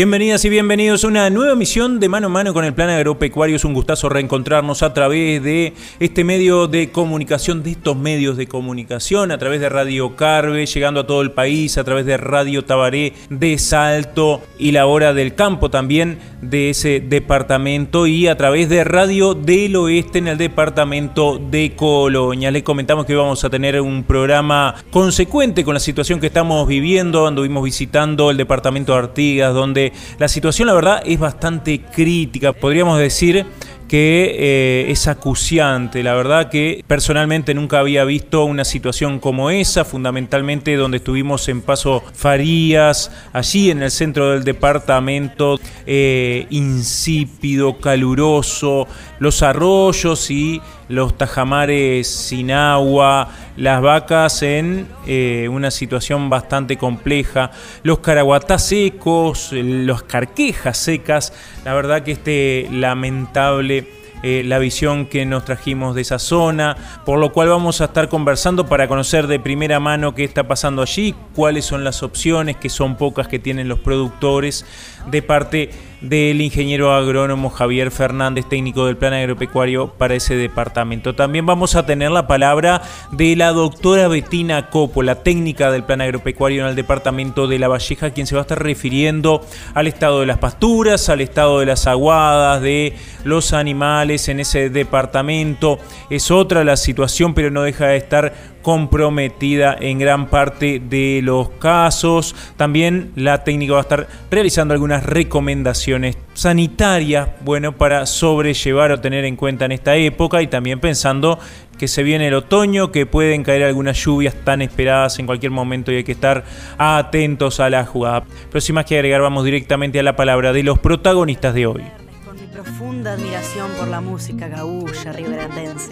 Bienvenidas y bienvenidos a una nueva emisión de Mano a Mano con el Plan Agropecuario. Es un gustazo reencontrarnos a través de este medio de comunicación, de estos medios de comunicación, a través de Radio Carve, llegando a todo el país, a través de Radio Tabaré de Salto y la hora del campo también de ese departamento y a través de Radio del Oeste en el departamento de Colonia. Les comentamos que vamos a tener un programa consecuente con la situación que estamos viviendo. Anduvimos visitando el departamento de Artigas, donde la situación la verdad es bastante crítica, podríamos decir que eh, es acuciante. La verdad que personalmente nunca había visto una situación como esa, fundamentalmente donde estuvimos en Paso Farías, allí en el centro del departamento, eh, insípido, caluroso, los arroyos y los tajamares sin agua, las vacas en eh, una situación bastante compleja, los caraguatás secos, las carquejas secas, la verdad que este lamentable eh, la visión que nos trajimos de esa zona, por lo cual vamos a estar conversando para conocer de primera mano qué está pasando allí, cuáles son las opciones, que son pocas que tienen los productores, de parte del ingeniero agrónomo Javier Fernández, técnico del Plan Agropecuario para ese departamento. También vamos a tener la palabra de la doctora Betina la técnica del Plan Agropecuario en el departamento de La Valleja, quien se va a estar refiriendo al estado de las pasturas, al estado de las aguadas, de los animales en ese departamento. Es otra la situación, pero no deja de estar comprometida en gran parte de los casos. También la técnica va a estar realizando algunas recomendaciones sanitarias, bueno, para sobrellevar o tener en cuenta en esta época y también pensando que se viene el otoño, que pueden caer algunas lluvias tan esperadas en cualquier momento y hay que estar atentos a la jugada. Pero sin más que agregar, vamos directamente a la palabra de los protagonistas de hoy. Con mi profunda admiración por la música gaúcha riberandense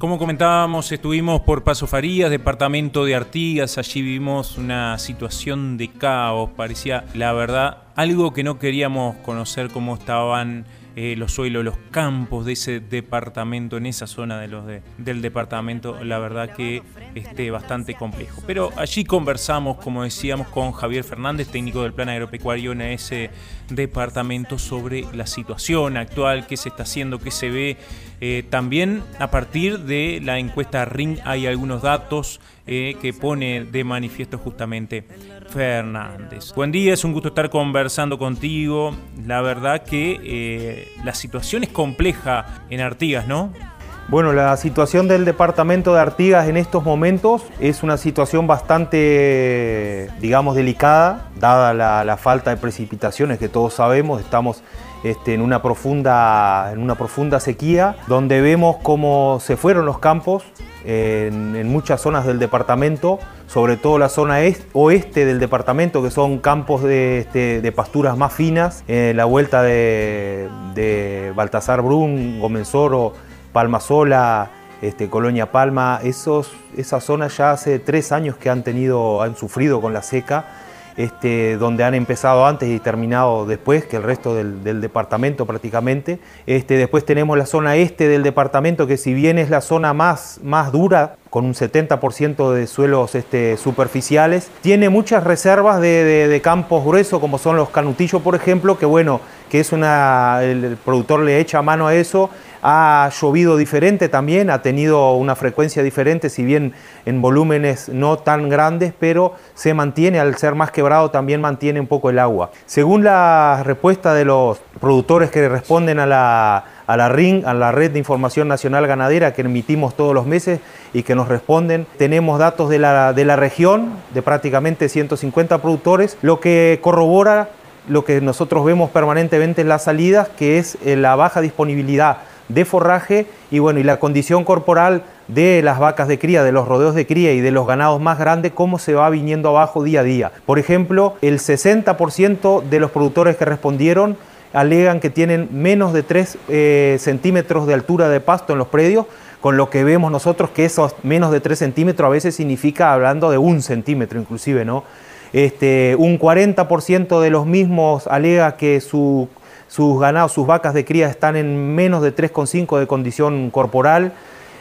como comentábamos, estuvimos por Paso Farías, departamento de Artigas, allí vivimos una situación de caos, parecía la verdad algo que no queríamos conocer cómo estaban eh, los suelos, los campos de ese departamento, en esa zona de los del departamento, la verdad que esté bastante complejo. Pero allí conversamos, como decíamos, con Javier Fernández, técnico del Plan Agropecuario en ese departamento, sobre la situación actual, qué se está haciendo, qué se ve. Eh, también a partir de la encuesta RING hay algunos datos eh, que pone de manifiesto justamente Fernández. Buen día, es un gusto estar conversando contigo. La verdad que eh, la situación es compleja en Artigas, ¿no? Bueno, la situación del departamento de Artigas en estos momentos es una situación bastante, digamos, delicada, dada la, falta de precipitaciones que todos sabemos. Estamos este, en, una profunda, en una profunda sequía, donde vemos cómo se fueron los campos en, muchas zonas del departamento, sobre todo la zona oeste del departamento, que son campos de, este, pasturas más finas, en la vuelta de, Baltasar Brun, Gomenzoro, Palma Sola, este, Colonia Palma, esos, esas zonas ya hace tres años que han, tenido, han sufrido con la seca, este, donde han empezado antes y terminado después que el resto del, departamento prácticamente. Este, después tenemos la zona este del departamento, que si bien es la zona más, más dura, con un 70% de suelos este, superficiales, tiene muchas reservas de, campos gruesos, como son los canutillos, por ejemplo, que bueno, que es una, el productor le echa mano a eso ha llovido diferente también, ha tenido una frecuencia diferente, si bien en volúmenes no tan grandes, pero se mantiene, al ser más quebrado, también mantiene un poco el agua. Según la respuesta de los productores que responden a la, a la RING, a la Red de Información Nacional Ganadera que emitimos todos los meses y que nos responden. Tenemos datos de la, de la región, de prácticamente 150 productores, lo que corrobora lo que nosotros vemos permanentemente en las salidas, que es eh, la baja disponibilidad de forraje y bueno, y la condición corporal de las vacas de cría, de los rodeos de cría y de los ganados más grandes, cómo se va viniendo abajo día a día. Por ejemplo, el 60% de los productores que respondieron alegan que tienen menos de 3 eh, centímetros de altura de pasto en los predios, con lo que vemos nosotros que esos menos de 3 centímetros a veces significa hablando de un centímetro inclusive, ¿no? Este, un 40% de los mismos alega que sus ganados, sus vacas de cría están en menos de 3,5 de condición corporal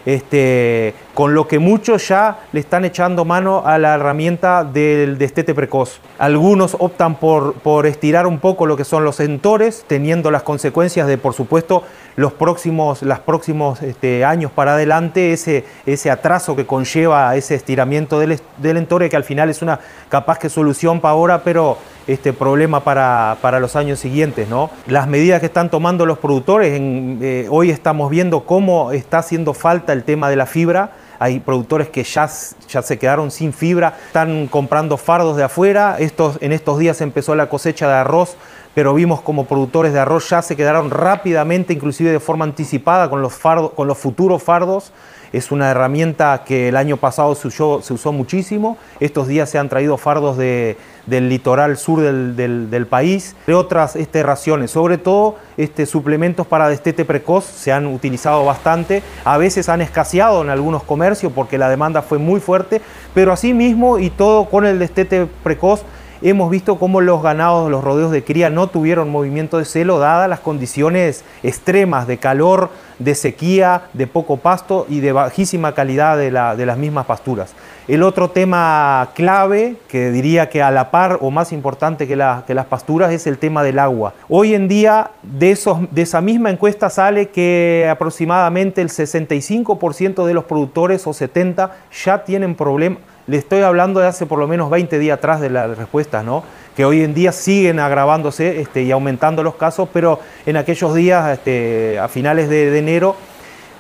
este, con lo que muchos ya le están echando mano a la herramienta del destete precoz. Algunos optan por, por estirar un poco lo que son los entores, teniendo las consecuencias de, por supuesto, los próximos, los próximos este, años para adelante, ese, ese atraso que conlleva ese estiramiento del, del entore, que al final es una capaz que solución para ahora, pero este problema para, los años siguientes. ¿no? Las medidas que están tomando los productores, eh, hoy estamos viendo cómo está haciendo falta el tema de la fibra. Hay productores que ya, ya se quedaron sin fibra, están comprando fardos de afuera. Estos, en estos días empezó la cosecha de arroz, pero vimos como productores de arroz ya se quedaron rápidamente, inclusive de forma anticipada, con los, fardos, con los futuros fardos. Es una herramienta que el año pasado se usó, se usó muchísimo. Estos días se han traído fardos de, del litoral sur del, país, de otras este, raciones, sobre todo este, suplementos para destete precoz se han utilizado bastante, a veces han escaseado en algunos comercios porque la demanda fue muy fuerte, pero asimismo y todo con el destete precoz hemos visto cómo los ganados, los rodeos de cría no tuvieron movimiento de celo dadas las condiciones extremas de calor, de sequía, de poco pasto y de bajísima calidad de, las mismas pasturas. El otro tema clave, que diría que a la par o más importante que, las pasturas, es el tema del agua. Hoy en día de, de esa misma encuesta sale que aproximadamente el 65% de los productores o 70% ya tienen problemas le estoy hablando de hace por lo menos 20 días atrás de las respuestas, ¿no? que hoy en día siguen agravándose este, y aumentando los casos, pero en aquellos días, este, a finales de, enero,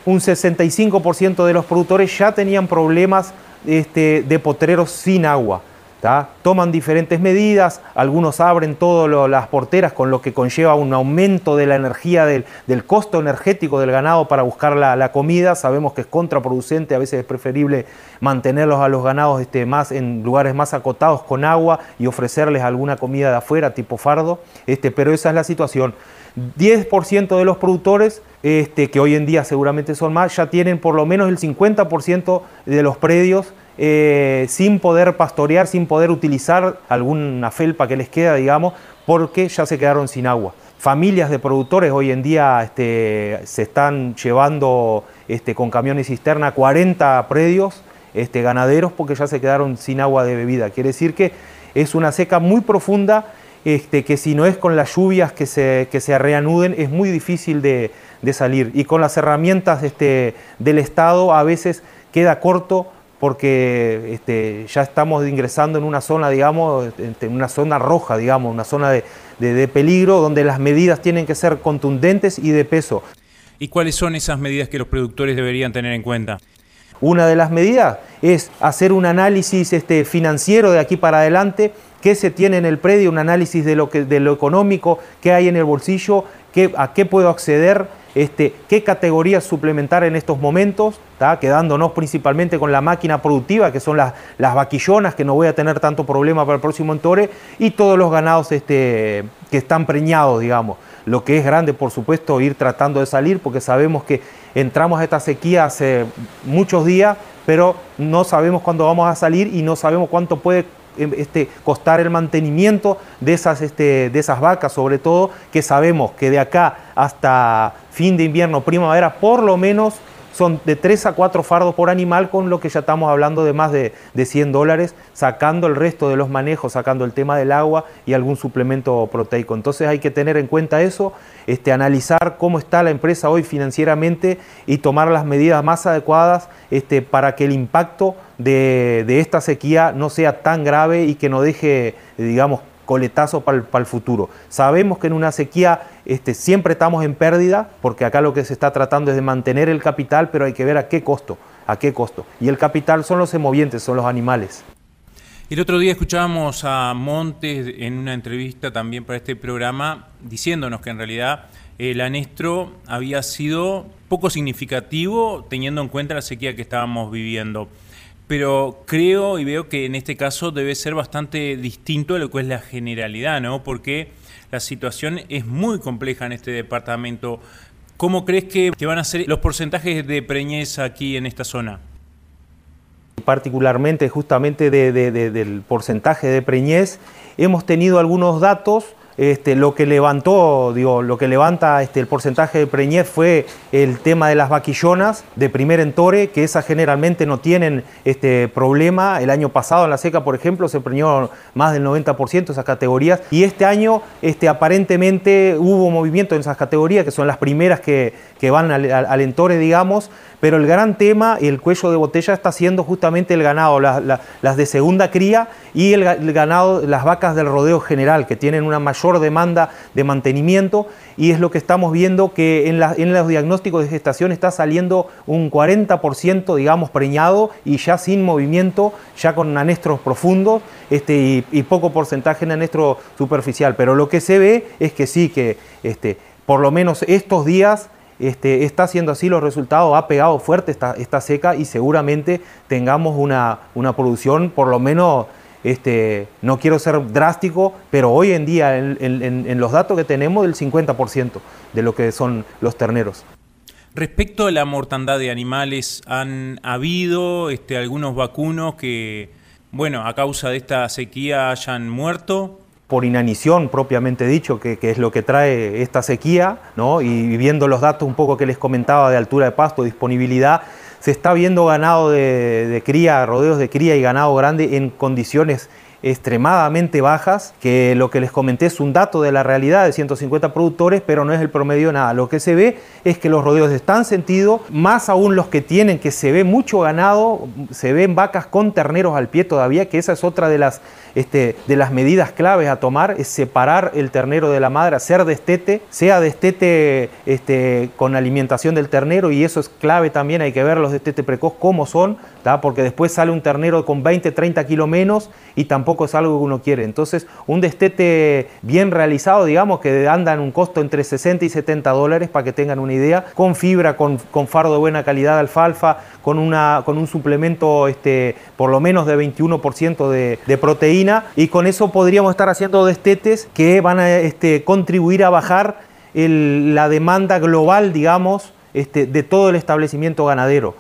un 65% de los productores ya tenían problemas este, de potreros sin agua. Toman diferentes medidas, algunos abren todas las porteras, con lo que conlleva un aumento de la energía, del, costo energético del ganado para buscar la, comida. Sabemos que es contraproducente, a veces es preferible mantenerlos a los ganados este, más en lugares más acotados con agua y ofrecerles alguna comida de afuera, tipo fardo. Este, pero esa es la situación. 10% de los productores, este, que hoy en día seguramente son más, ya tienen por lo menos el 50% de los predios eh, sin poder pastorear, sin poder utilizar alguna felpa que les queda, digamos, porque ya se quedaron sin agua. Familias de productores hoy en día este, se están llevando este, con camiones cisterna 40 predios este, ganaderos porque ya se quedaron sin agua de bebida. Quiere decir que es una seca muy profunda este, que si no es con las lluvias que se, que se reanuden es muy difícil de, de salir. Y con las herramientas este, del Estado a veces queda corto porque este, ya estamos ingresando en una zona, digamos, este, en una zona roja, digamos, una zona de, de, peligro donde las medidas tienen que ser contundentes y de peso. ¿Y cuáles son esas medidas que los productores deberían tener en cuenta? Una de las medidas es hacer un análisis este, financiero de aquí para adelante, qué se tiene en el predio, un análisis de lo, que, de económico, qué hay en el bolsillo, qué, a qué puedo acceder este, qué categorías suplementar en estos momentos, quedándonos principalmente con la máquina productiva, que son las, las, vaquillonas, que no voy a tener tanto problema para el próximo entore, y todos los ganados este, que están preñados, digamos. Lo que es grande, por supuesto, ir tratando de salir, porque sabemos que entramos a esta sequía hace muchos días, pero no sabemos cuándo vamos a salir y no sabemos cuánto puede Em, este, costar el mantenimiento de esas, este, de esas vacas, sobre todo que sabemos que de acá hasta fin de invierno, primavera, por lo menos son de 3 a 4 fardos por animal, con lo que ya estamos hablando de más de, de 100 dólares, sacando el resto de los manejos, sacando el tema del agua y algún suplemento proteico. Entonces hay que tener en cuenta eso, este, analizar cómo está la empresa hoy financieramente y tomar las medidas más adecuadas este, para que el impacto de, de esta sequía no sea tan grave y que no deje, digamos, coletazo para el, futuro. Sabemos que en una sequía este, siempre estamos en pérdida, porque acá lo que se está tratando es de mantener el capital, pero hay que ver a qué costo, a qué costo. Y el capital son los emovientes, son los animales. El otro día escuchábamos a Montes en una entrevista también para este programa diciéndonos que en realidad el anestro había sido poco significativo teniendo en cuenta la sequía que estábamos viviendo. Pero creo y veo que en este caso debe ser bastante distinto de lo que es la generalidad, ¿no? Porque la situación es muy compleja en este departamento. ¿Cómo crees que, van a ser los porcentajes de preñez aquí en esta zona? Particularmente justamente del porcentaje de preñez, hemos tenido algunos datos este, lo que levantó, digo, lo que levanta este, el porcentaje de preñez fue el tema de las vaquillonas de primer entore, que esas generalmente no tienen este problema. El año pasado en la seca, por ejemplo, se preñó más del 90% esas categorías. Y este año este, aparentemente hubo movimiento en esas categorías, que son las primeras que, van al, entore, digamos. Pero el gran tema y el cuello de botella está siendo justamente el ganado, las de segunda cría y el ganado, las vacas del rodeo general, que tienen una mayor demanda de mantenimiento y es lo que estamos viendo que en, los diagnósticos de gestación está saliendo un 40% digamos preñado y ya sin movimiento, ya con anestros profundos este, y, poco porcentaje en anestro superficial. Pero lo que se ve es que sí, que este, por lo menos estos días este, está haciendo así los resultados, ha pegado fuerte esta, esta seca y seguramente tengamos una, una producción por lo menos este, no quiero ser drástico, pero hoy en día en, los datos que tenemos del 50% de lo que son los terneros. Respecto a la mortandad de animales, ¿han habido este, algunos vacunos que, bueno, a causa de esta sequía hayan muerto? Por inanición propiamente dicho, que, es lo que trae esta sequía, ¿no? y viendo los datos un poco que les comentaba de altura de pasto, disponibilidad, se está viendo ganado de, cría, rodeos de cría y ganado grande en condiciones extremadamente bajas, que lo que les comenté es un dato de la realidad de 150 productores, pero no es el promedio nada. Lo que se ve es que los rodeos están sentidos, más aún los que tienen, que se ve mucho ganado, se ven vacas con terneros al pie todavía, que esa es otra de las este, de las medidas claves a tomar es separar el ternero de la madre, hacer destete, sea destete este, con alimentación del ternero y eso es clave también, hay que ver los destetes precoz cómo son, porque después sale un ternero con 20, 30 kilos menos y tampoco es algo que uno quiere. Entonces, un destete bien realizado, digamos, que anda en un costo entre 60 y 70 dólares, para que tengan una idea, con fibra, con, con fardo de buena calidad alfalfa, con, una, con un suplemento este, por lo menos de 21% de, de proteína, y con eso podríamos estar haciendo destetes que van a este, contribuir a bajar la demanda global, digamos, este, de todo el establecimiento ganadero.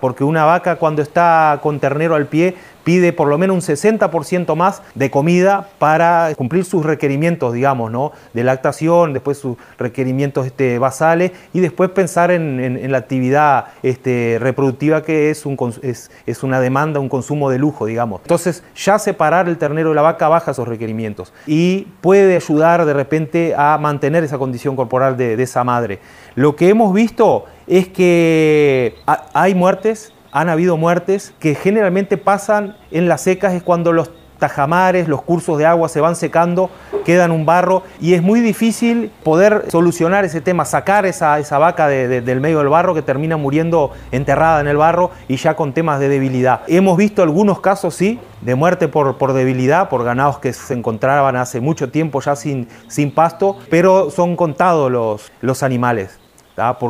Porque una vaca cuando está con ternero al pie pide por lo menos un 60% más de comida para cumplir sus requerimientos, digamos, ¿no? de lactación, después sus requerimientos este, basales y después pensar en, la actividad este, reproductiva que es, un, es, es, una demanda, un consumo de lujo, digamos. Entonces ya separar el ternero de la vaca baja esos requerimientos y puede ayudar de repente a mantener esa condición corporal de, de esa madre. Lo que hemos visto es que hay muertes, han habido muertes que generalmente pasan en las secas, es cuando los tajamares, los cursos de agua se van secando, quedan un barro y es muy difícil poder solucionar ese tema, sacar esa, esa vaca del medio del barro que termina muriendo enterrada en el barro y ya con temas de debilidad. Hemos visto algunos casos, sí, de muerte por, por debilidad, por ganados que se encontraban hace mucho tiempo ya sin, sin pasto, pero son contados los, los animales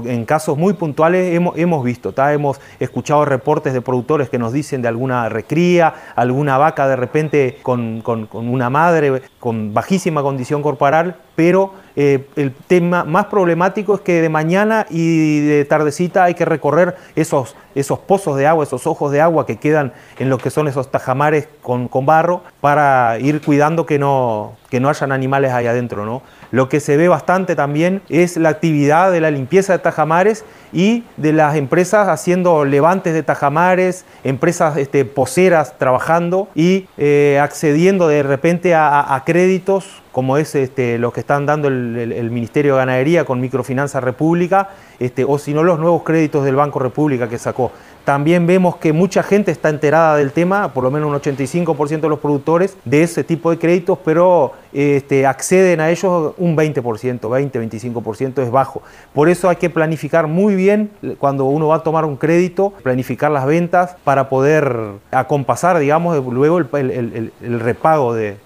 en casos muy puntuales hemos, hemos visto, hemos escuchado reportes de productores que nos dicen de alguna recría, alguna vaca de repente con, una madre con bajísima condición corporal, pero eh, el tema más problemático es que de mañana y de tardecita hay que recorrer esos, esos pozos de agua, esos ojos de agua que quedan en lo que son esos tajamares con, barro para ir cuidando que no, que no hayan animales ahí adentro. ¿no? Lo que se ve bastante también es la actividad de la limpieza de tajamares y de las empresas haciendo levantes de tajamares, empresas este, poseras trabajando y eh, accediendo de repente a, créditos como es este, los que están dando el, Ministerio de Ganadería con Microfinanza República, este, o si no los nuevos créditos del Banco República que sacó. También vemos que mucha gente está enterada del tema, por lo menos un 85% de los productores de ese tipo de créditos, pero este, acceden a ellos un 20%, 20-25% es bajo. Por eso hay que planificar muy bien cuando uno va a tomar un crédito, planificar las ventas para poder acompasar, digamos, luego el, repago de,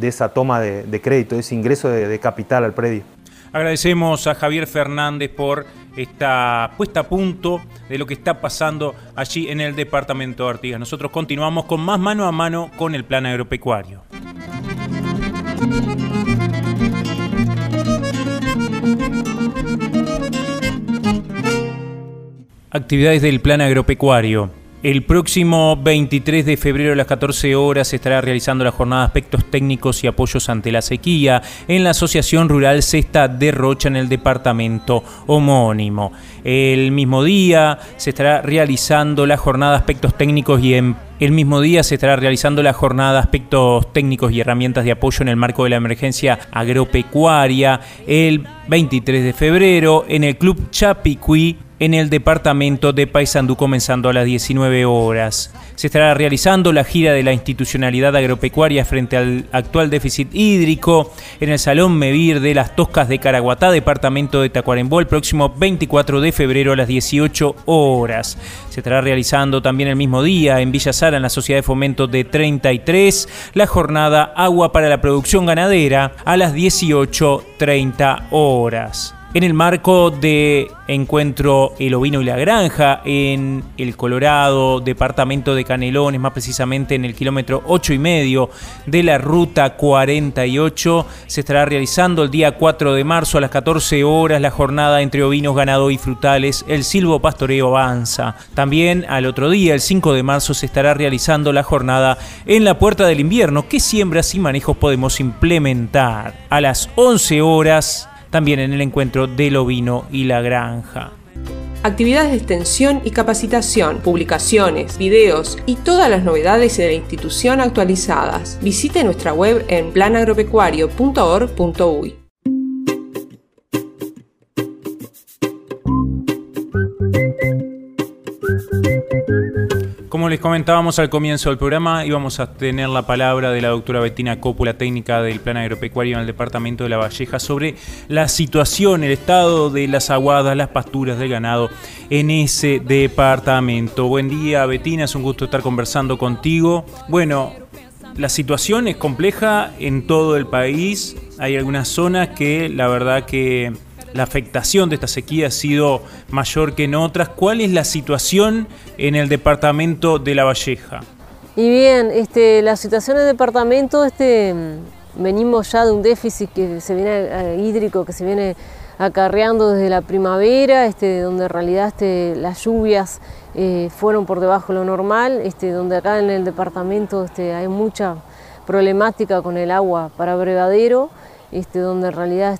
esa toma de, crédito, de ese ingreso de capital al predio. Agradecemos a Javier Fernández por esta puesta a punto de lo que está pasando allí en el departamento de Artigas. Nosotros continuamos con más mano a mano con el plan agropecuario. Actividades del plan agropecuario. El próximo 23 de febrero a las 14 horas se estará realizando la jornada de aspectos técnicos y apoyos ante la sequía en la Asociación Rural Cesta de Rocha en el departamento homónimo. El mismo día se estará realizando la jornada de aspectos técnicos y en el mismo día se estará realizando la jornada aspectos técnicos y herramientas de apoyo en el marco de la emergencia agropecuaria el 23 de febrero en el Club Chapicuí en el departamento de Paysandú comenzando a las 19 horas. Se estará realizando la gira de la institucionalidad agropecuaria frente al actual déficit hídrico en el Salón Mevir de las Toscas de Caraguatá, departamento de Tacuarembó, el próximo 24 de febrero a las 18 horas. Se estará realizando también el mismo día en Villa Sara, en la Sociedad de Fomento de 33, la jornada Agua para la Producción Ganadera a las 18.30 horas en el marco de encuentro El Ovino y la Granja en el Colorado, departamento de Canelones, más precisamente en el kilómetro 8 y medio de la ruta 48. Se estará realizando el día 4 de marzo a las 14 horas la jornada entre ovinos, ganado y frutales. El silvo pastoreo avanza. También al otro día, el 5 de marzo, se estará realizando la jornada en la puerta del invierno. ¿Qué siembras y manejos podemos implementar? A las 11 horas también en el encuentro del ovino y la granja. Actividades de extensión y capacitación, publicaciones, videos y todas las novedades de la institución actualizadas. Visite nuestra web en planagropecuario.org.uy. Como les comentábamos al comienzo del programa, íbamos a tener la palabra de la doctora Bettina Cópula, técnica del Plan Agropecuario en el Departamento de La Valleja, sobre la situación, el estado de las aguadas, las pasturas del ganado en ese departamento. Buen día, Bettina, es un gusto estar conversando contigo. Bueno, la situación es compleja en todo el país. Hay algunas zonas que la verdad que la afectación de esta sequía ha sido mayor que en otras. ¿Cuál es la situación en el departamento de La Valleja? Y bien, este, la situación en el departamento, este, venimos ya de un déficit que se viene eh, hídrico que se viene acarreando desde la primavera, este, donde en realidad las lluvias eh, fueron por debajo de lo normal, donde acá en el departamento hay mucha problemática con el agua para brevadero. Donde en realidad,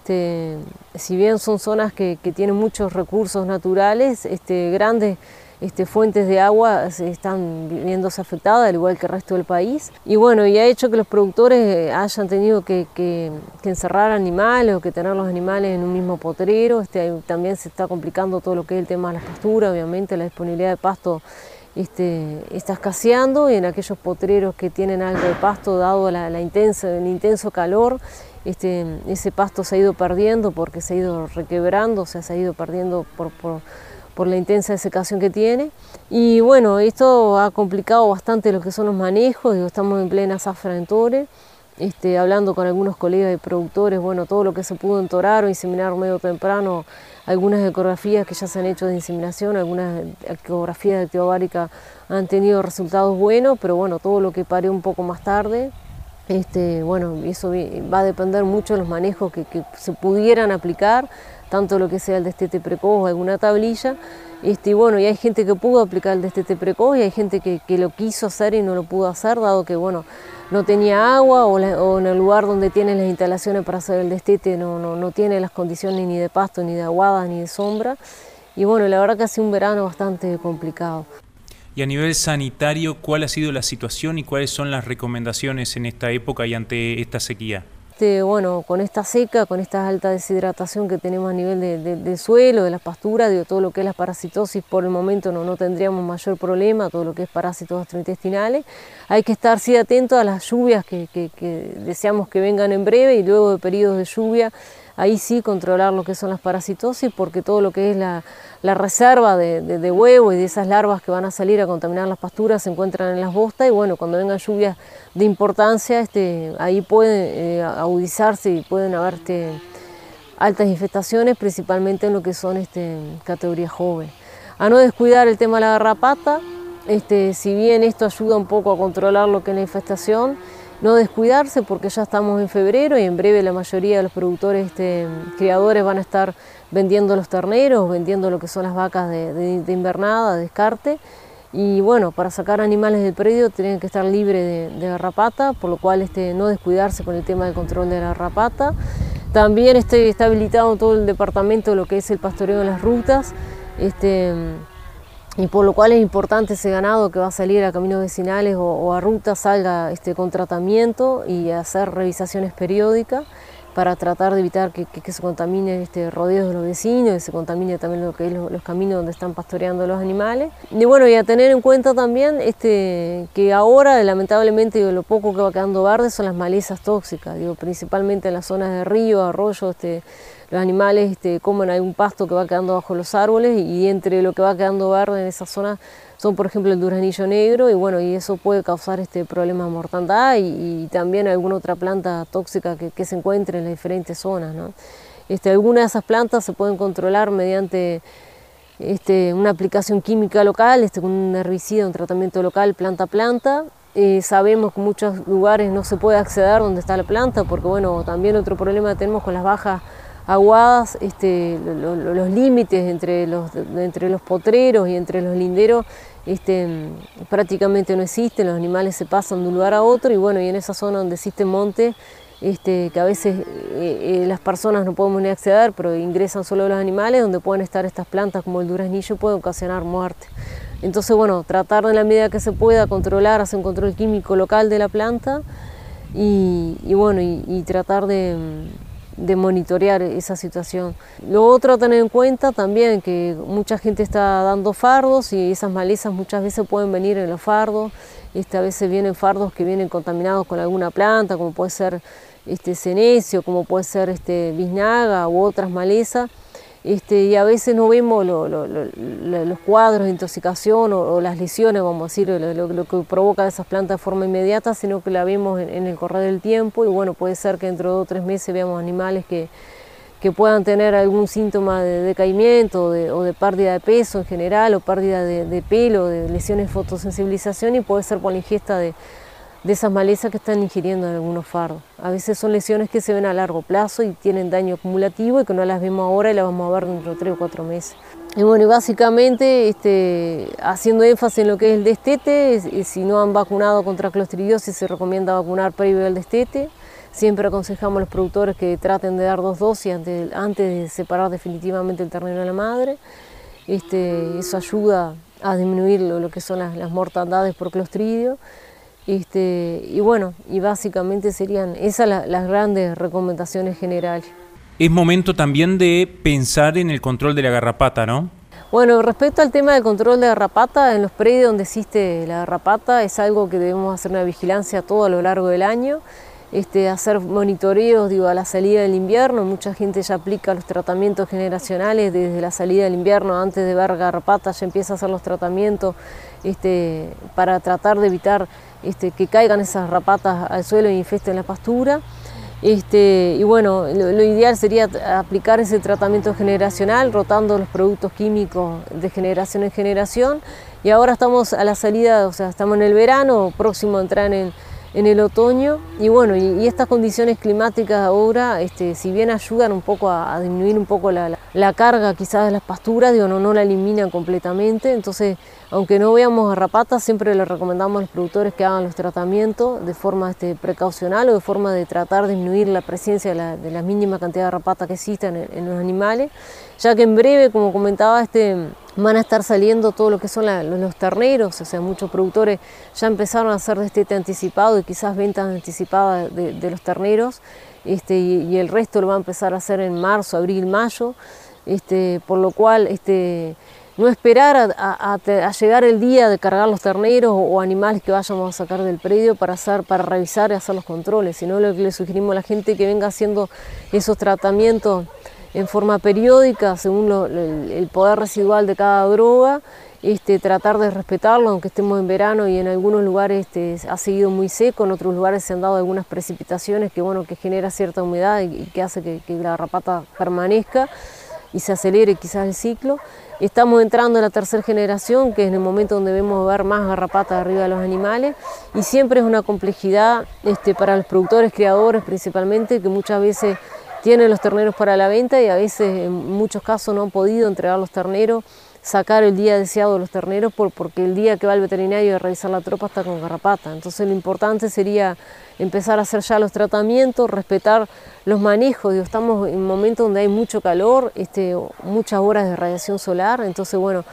si bien son zonas que, tienen muchos recursos naturales, este, grandes este, fuentes de agua están viéndose afectadas, al igual que el resto del país. Y bueno, y ha hecho que los productores eh, hayan tenido que, encerrar animales o que tener los animales en un mismo potrero. Este, también se está complicando todo lo que es el tema de las pasturas, obviamente la disponibilidad de pasto este, está escaseando y en aquellos potreros que tienen algo de pasto, dado la, intensa, el intenso calor, este, ese pasto se ha ido perdiendo porque se ha ido requebrando, o sea, se ha ido perdiendo por, por, la intensa desecación que tiene. Y bueno, esto ha complicado bastante lo que son los manejos, estamos en plena zafra en Tore, este, hablando con algunos colegas y productores, bueno, todo lo que se pudo entorar o inseminar medio temprano, algunas ecografías que ya se han hecho de inseminación, algunas ecografías de activo han tenido resultados buenos, pero bueno, todo lo que pare un poco más tarde, este, bueno, eso va a depender mucho de los manejos que, se pudieran aplicar, tanto lo que sea el destete precoz o alguna tablilla. Este, bueno, y hay gente que pudo aplicar el destete precoz y hay gente que, lo quiso hacer y no lo pudo hacer, dado que bueno, no tenía agua o, en el lugar donde tienen las instalaciones para hacer el destete no, no, no tiene las condiciones ni de pasto, ni de aguada, ni de sombra. Y bueno, la verdad que ha sido un verano bastante complicado. Y a nivel sanitario, ¿cuál ha sido la situación y cuáles son las recomendaciones en esta época y ante esta sequía? Este, bueno, con esta seca, con esta alta deshidratación que tenemos a nivel del suelo, de las pasturas, digo, todo lo que es la parasitosis, por el momento no, no tendríamos mayor problema, todo lo que es parásitos gastrointestinales. Hay que estar sí atento a las lluvias que, que deseamos que vengan en breve y luego de periodos de lluvia ahí sí controlar lo que son las parasitosis, porque todo lo que es la, reserva de, huevo y de esas larvas que van a salir a contaminar las pasturas se encuentran en las bostas y bueno, cuando vengan lluvias de importancia, este, ahí pueden eh, agudizarse y pueden haber este, altas infestaciones, principalmente en lo que son este, categorías jóvenes. A no descuidar el tema de la garrapata, este, si bien esto ayuda un poco a controlar lo que es la infestación, no descuidarse porque ya estamos en febrero y en breve la mayoría de los productores este, criadores van a estar vendiendo los terneros, vendiendo lo que son las vacas de, invernada, de descarte. Y bueno, para sacar animales del predio tienen que estar libres de, garrapata, por lo cual este, no descuidarse con el tema del control de la garrapata. También este, está habilitado todo el departamento lo que es el pastoreo de las rutas. Este, y por lo cual es importante ese ganado que va a salir a caminos vecinales o, a rutas salga este, con tratamiento y hacer revisaciones periódicas para tratar de evitar que, se contamine este rodeos de los vecinos y se contamine también lo que es los, caminos donde están pastoreando los animales. Y bueno, y a tener en cuenta también este, que ahora lamentablemente lo poco que va quedando verde son las malezas tóxicas, digo, principalmente en las zonas de río, arroyo, este, los animales este, comen algún pasto que va quedando bajo los árboles y entre lo que va quedando verde en esa zona son por ejemplo el duranillo negro y bueno y eso puede causar este problema de mortandad y, también alguna otra planta tóxica que, se encuentre en las diferentes zonas. ¿no? Este, algunas de esas plantas se pueden controlar mediante este, una aplicación química local, este, un herbicida, un tratamiento local planta a planta. Eh, sabemos que en muchos lugares no se puede acceder donde está la planta porque bueno, también otro problema que tenemos con las bajas aguadas, este, los límites entre los, entre los potreros y entre los linderos este, prácticamente no existen, los animales se pasan de un lugar a otro y bueno, y en esa zona donde existe monte, este, que a veces eh, eh, las personas no podemos ni acceder, pero ingresan solo los animales, donde pueden estar estas plantas como el duraznillo, puede ocasionar muerte. Entonces, bueno, tratar de la medida que se pueda controlar, hacer un control químico local de la planta y, bueno, y tratar de de monitorear esa situación. Lo otro a tener en cuenta también que mucha gente está dando fardos y esas malezas muchas veces pueden venir en los fardos, este, a veces vienen fardos que vienen contaminados con alguna planta, como puede ser este, cenecio, como puede ser este, biznaga u otras malezas, este, y a veces no vemos los cuadros de intoxicación o, las lesiones, vamos a decir, lo, que provoca esas plantas de forma inmediata, sino que la vemos en, el correr del tiempo y bueno, puede ser que dentro de dos o tres meses veamos animales que, puedan tener algún síntoma de decaimiento o de pérdida de peso en general o pérdida de, de pelo, de lesiones de fotosensibilización y puede ser por la ingesta de, de esas malezas que están ingiriendo en algunos fardos. A veces son lesiones que se ven a largo plazo y tienen daño acumulativo y que no las vemos ahora y las vamos a ver dentro de tres o cuatro meses. Y bueno, básicamente este, haciendo énfasis en lo que es el destete, si no han vacunado contra clostridiosis se recomienda vacunar previo al destete. Siempre aconsejamos a los productores que traten de dar dos dosis antes, antes de separar definitivamente el ternero de la madre. Este, eso ayuda a disminuir lo, que son las, las mortandades por clostridio. Este, y bueno, y básicamente serían esas las grandes recomendaciones generales. Es momento también de pensar en el control de la garrapata, ¿no? Bueno, respecto al tema del control de garrapata, en los predios donde existe la garrapata es algo que debemos hacer una vigilancia todo a lo largo del año, este, hacer monitoreos digo, a la salida del invierno, mucha gente ya aplica los tratamientos generacionales desde la salida del invierno, antes de ver garrapata ya empieza a hacer los tratamientos este, para tratar de evitar este, que caigan esas rapatas al suelo e infesten la pastura. Y bueno, lo, ideal sería aplicar ese tratamiento generacional, rotando los productos químicos de generación en generación. Y ahora estamos a la salida, o sea, estamos en el verano, próximo a entrar en, en el otoño. Y bueno, y, estas condiciones climáticas ahora, este, si bien ayudan un poco a, disminuir un poco la, carga quizás de las pasturas, digo, no, no la eliminan completamente. Entonces, aunque no veamos garrapatas, siempre le recomendamos a los productores que hagan los tratamientos de forma este, precaucional o de forma de tratar de disminuir la presencia de la, mínima cantidad de garrapatas que existen en, los animales, ya que en breve, como comentaba, este, van a estar saliendo todo lo que son los, terneros, o sea, muchos productores ya empezaron a hacer destete anticipado y quizás ventas anticipadas de, los terneros, este, y, el resto lo va a empezar a hacer en marzo, abril, mayo, este, por lo cual este, no esperar a, llegar el día de cargar los terneros o, animales que vayamos a sacar del predio para, hacer, para revisar y hacer los controles, sino lo que le sugerimos a la gente que venga haciendo esos tratamientos en forma periódica según el, poder residual de cada droga este, tratar de respetarlo, aunque estemos en verano y en algunos lugares este, ha seguido muy seco, en otros lugares se han dado algunas precipitaciones que, bueno, que genera cierta humedad y, que hace que, la garrapata permanezca y se acelere quizás el ciclo. Estamos entrando en la tercera generación, que es en el momento donde vemos ver más garrapatas arriba de los animales, y siempre es una complejidad este, para los productores, criadores principalmente, que muchas veces tienen los terneros para la venta y a veces en muchos casos no han podido entregar los terneros sacar el día deseado de los terneros por, porque el día que va el veterinario a revisar la tropa está con garrapata. Entonces lo importante sería empezar a hacer ya los tratamientos, respetar los manejos. estamos en un momento donde hay mucho calor, este, muchas horas de radiación solar, entonces bueno,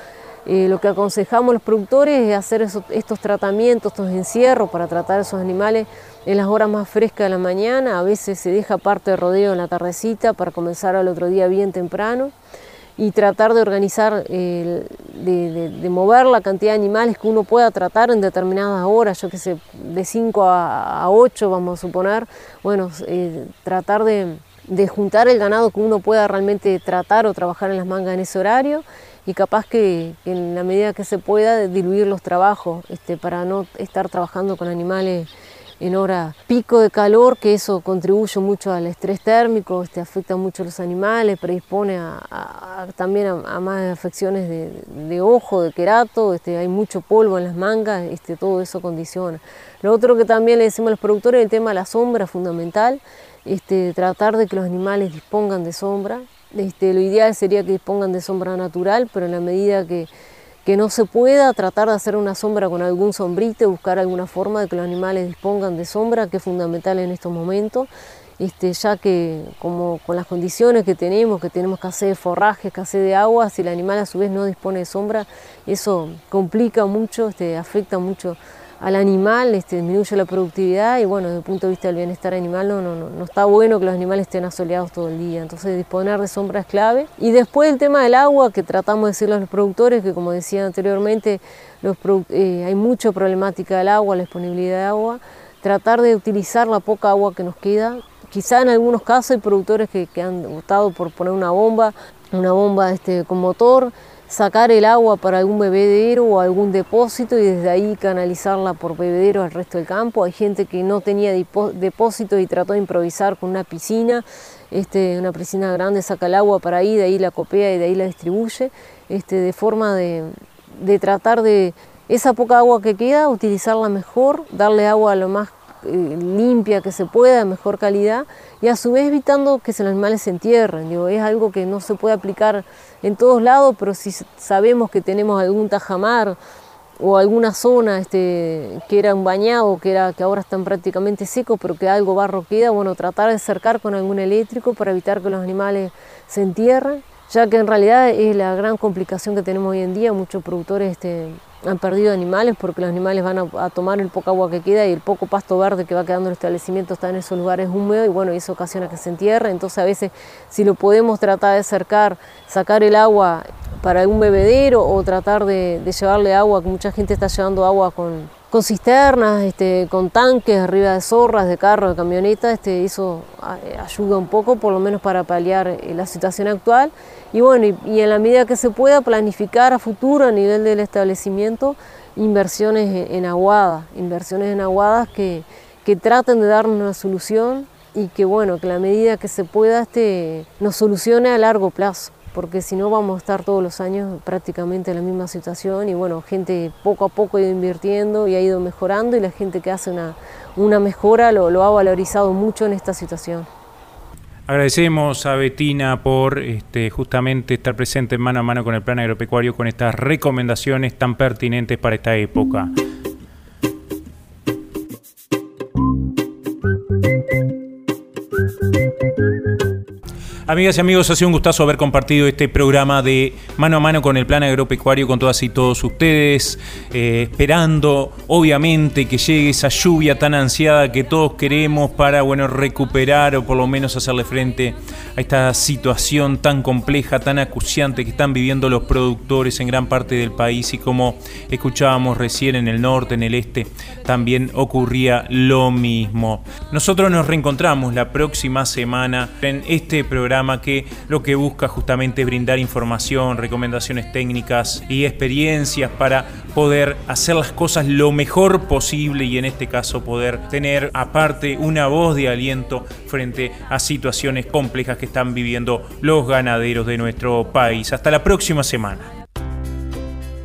eh, lo que aconsejamos los productores es hacer estos tratamientos, estos encierros para tratar a esos animales en las horas más frescas de la mañana, a veces se deja parte de rodeo en la tardecita para comenzar al otro día bien temprano y tratar de organizar, de, mover la cantidad de animales que uno pueda tratar en determinadas horas, yo que sé, de 5 a, 8 vamos a suponer, bueno, eh, tratar de, juntar el ganado que uno pueda realmente tratar o trabajar en las mangas en ese horario y capaz que, en la medida que se pueda diluir los trabajos este, para no estar trabajando con animales en hora pico de calor, que eso contribuye mucho al estrés térmico, este, afecta mucho a los animales, predispone a, también a, más afecciones de, ojo, de querato, este, hay mucho polvo en las mangas, todo eso condiciona. Lo otro que también le decimos a los productores es el tema de la sombra, fundamental, tratar de que los animales dispongan de sombra. Este, lo ideal sería que dispongan de sombra natural, pero en la medida que que no se pueda tratar de hacer una sombra con algún sombrite, buscar alguna forma de que los animales dispongan de sombra, que es fundamental en estos momentos, este, ya que como con las condiciones que tenemos, que tenemos que hacer forraje, hacer de agua, si el animal a su vez no dispone de sombra, eso complica mucho, este, afecta mucho al animal, este, disminuye la productividad y bueno, desde el punto de vista del bienestar animal no, no, no, está bueno que los animales estén asoleados todo el día, entonces disponer de sombra es clave. Y después el tema del agua, que tratamos de decirle a los productores, que como decía anteriormente, los, eh, hay mucha problemática del agua, la disponibilidad de agua, tratar de utilizar la poca agua que nos queda. Quizá en algunos casos hay productores que, que han optado por poner una bomba, una bomba este, con motor, sacar el agua para algún bebedero o algún depósito y desde ahí canalizarla por bebedero al resto del campo. Hay gente que no tenía depósito y trató de improvisar con una piscina, este, una piscina grande, saca el agua para ahí, de ahí la copia y de ahí la distribuye, este, de forma de, tratar de esa poca agua que queda, utilizarla mejor, darle agua lo más limpia que se pueda, de mejor calidad, y a su vez evitando que los animales se entierren. Digo, es algo que no se puede aplicar en todos lados, pero si sabemos que tenemos algún tajamar o alguna zona este, que era un bañado, que, era, que ahora están prácticamente secos, pero que algo barro queda, bueno, tratar de acercar con algún eléctrico para evitar que los animales se entierren, ya que en realidad es la gran complicación que tenemos hoy en día, muchos productores este, han perdido animales porque los animales van a, tomar el poco agua que queda y el poco pasto verde que va quedando en el establecimiento está en esos lugares húmedos y bueno, eso ocasiona que se entierre. Entonces a veces si lo podemos tratar de acercar, sacar el agua para algún bebedero o tratar de, llevarle agua, que mucha gente está llevando agua con, con cisternas, este, con tanques arriba de zorras, de carros, de camionetas, este, eso ayuda un poco, por lo menos para paliar eh, la situación actual. Y bueno, y, en la medida que se pueda planificar a futuro a nivel del establecimiento inversiones en, aguadas, inversiones en aguadas que, que traten de darnos una solución y que bueno, que la medida que se pueda este, nos solucione a largo plazo porque si no vamos a estar todos los años prácticamente en la misma situación y bueno, gente poco a poco ha ido invirtiendo y ha ido mejorando y la gente que hace una, una mejora lo, ha valorizado mucho en esta situación. Agradecemos a Betina por este, justamente estar presente mano a mano con el plan agropecuario con estas recomendaciones tan pertinentes para esta época. Amigas y amigos, ha sido un gustazo haber compartido este programa de mano a mano con el plan agropecuario con todas y todos ustedes, eh, esperando obviamente que llegue esa lluvia tan ansiada que todos queremos para bueno, recuperar o por lo menos hacerle frente a esta situación tan compleja, tan acuciante que están viviendo los productores en gran parte del país y como escuchábamos recién en el norte, en el este, también ocurría lo mismo. Nosotros nos reencontramos la próxima semana en este programa que lo que busca justamente es brindar información, recomendaciones técnicas y experiencias para poder hacer las cosas lo mejor posible y en este caso poder tener aparte una voz de aliento frente a situaciones complejas que están viviendo los ganaderos de nuestro país. Hasta la próxima semana